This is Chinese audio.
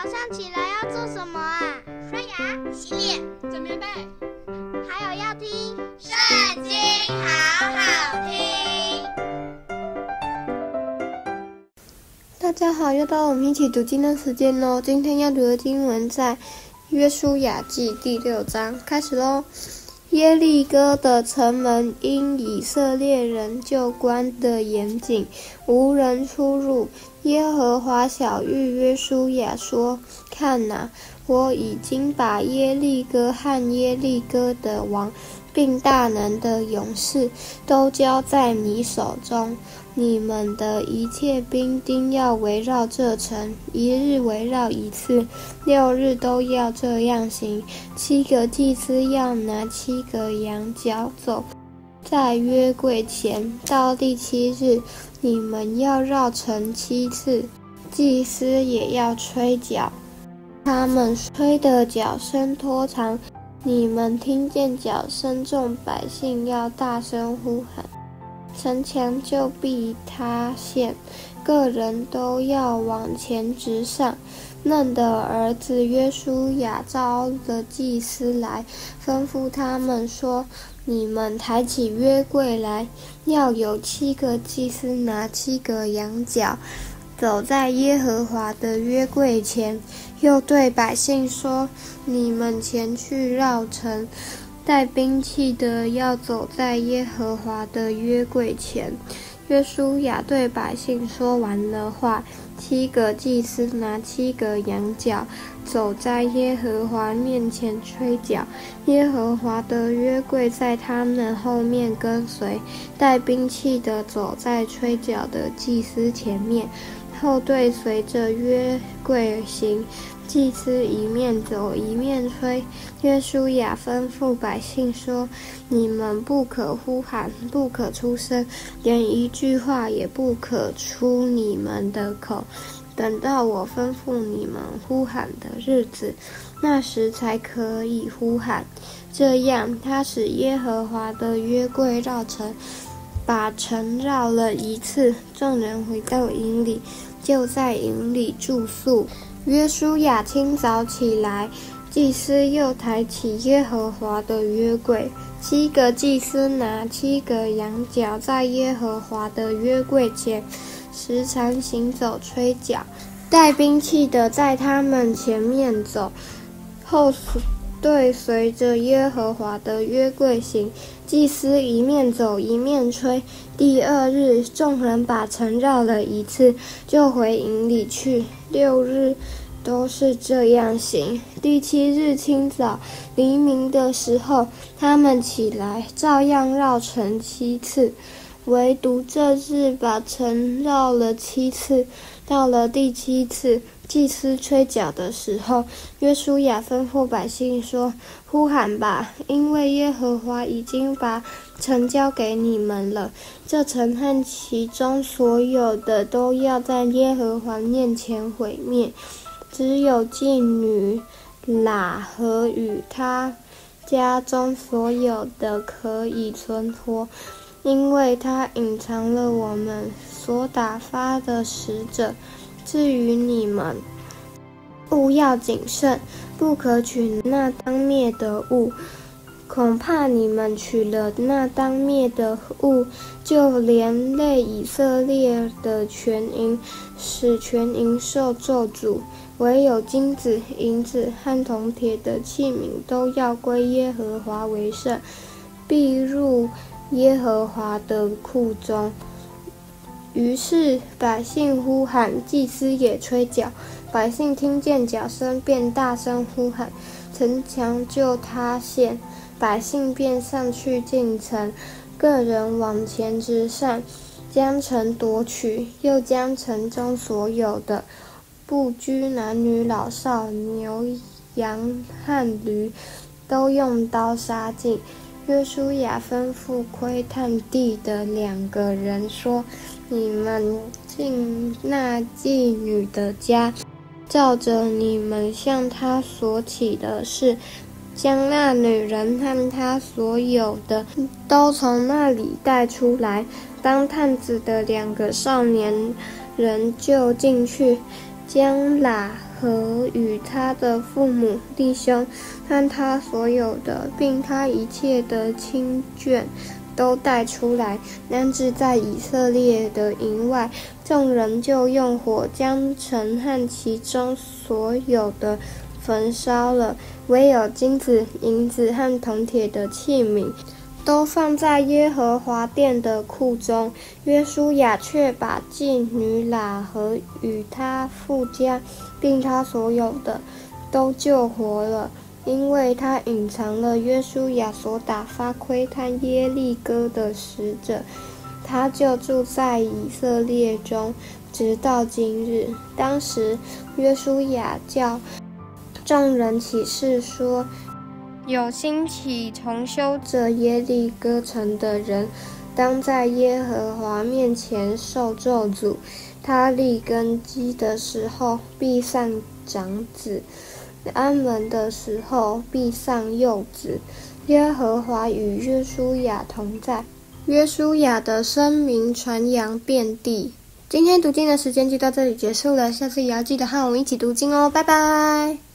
早上起来要做什么啊？刷牙、洗脸、整棉被，还有要听《圣经》，好好听。大家好，又到我们一起读经的时间喽。今天要读的经文在《约书亚记》第六章，开始喽。耶利哥的城门因以色列人就关得严谨，无人出入。耶和华小玉约书亚说：“看哪，我已经把耶利哥和耶利哥的王，并大能的勇士，都交在你手中。你们的一切兵丁要围绕这城，一日围绕一次，六日都要这样行。七个祭司要拿七个羊角走在约柜前，到第七日。”你们要绕城七次，祭司也要吹角，他们吹的角声拖长。你们听见角声，众百姓要大声呼喊，城墙就必塌陷，个人都要往前直上。嫩的儿子约书亚召了祭司来，吩咐他们说。你们抬起约柜来，要有七个祭司拿七个羊角，走在耶和华的约柜前。又对百姓说：你们前去绕城，带兵器的要走在耶和华的约柜前。约书亚对百姓说完了话，七个祭司拿七个羊角，走在耶和华面前吹角，耶和华的约柜在他们后面跟随，带兵器的走在吹角的祭司前面，后队随着约柜行。祭司一面走一面吹。约书亚吩咐百姓说：“你们不可呼喊，不可出声，连一句话也不可出你们的口，等到我吩咐你们呼喊的日子，那时才可以呼喊。这样，他使耶和华的约柜绕城，把城绕了一次。众人回到营里，就在营里住宿。”约书亚清早起来，祭司又抬起耶和华的约柜，七个祭司拿七个羊角，在耶和华的约柜前时常行走吹角，带兵器的在他们前面走，后对随着耶和华的约柜行。祭司一面走一面吹。第二日，众人把城绕了一次，就回营里去。六日都是这样行。第七日清早，黎明的时候，他们起来，照样绕城七次。唯独这日把城绕了七次。到了第七次，祭司吹角的时候，约书亚吩咐百姓说：“呼喊吧，因为耶和华已经把城交给你们了。这城和其中所有的都要在耶和华面前毁灭，只有妓女喇合与她家中所有的可以存活，因为他隐藏了我们所打发的使者。至于你们，务要谨慎，不可取那当灭的物，恐怕你们取了那当灭的物，就连累以色列的全营，使全营受咒诅。唯有金子、银子和铜铁的器皿，都要归耶和华为圣，必入耶和华的库中。于是百姓呼喊，祭司也吹角。百姓听见角声，便大声呼喊，城墙就塌陷。百姓便上去进城，个人往前直上，将城夺取，又将城中所有的不拘男女老少、牛羊和驴，都用刀杀尽。约书亚吩咐窥探地的两个人说：“你们进那妓女的家，照着你们向她所起的事，将那女人和她所有的都从那里带出来。当探子的两个少年人就进去，将喇和与他的父母、弟兄，和他所有的，并他一切的亲眷，都带出来，安置在以色列的营外。众人就用火将城和其中所有的焚烧了，唯有金子、银子和铜铁的器皿，都放在耶和华殿的库中，约书亚却把妓女喇和与他父家，并他所有的，都救活了，因为他隐藏了约书亚所打发窥探耶利哥的使者，他就住在以色列中，直到今日。当时约书亚叫众人起誓说。有兴起重修这耶利哥城的人，当在耶和华面前受咒诅。他立根基的时候，必丧长子；安门的时候，必丧幼子。耶和华与约书亚同在，约书亚的声名传扬遍地。今天读经的时间就到这里结束了，下次也要记得和我们一起读经哦，拜拜。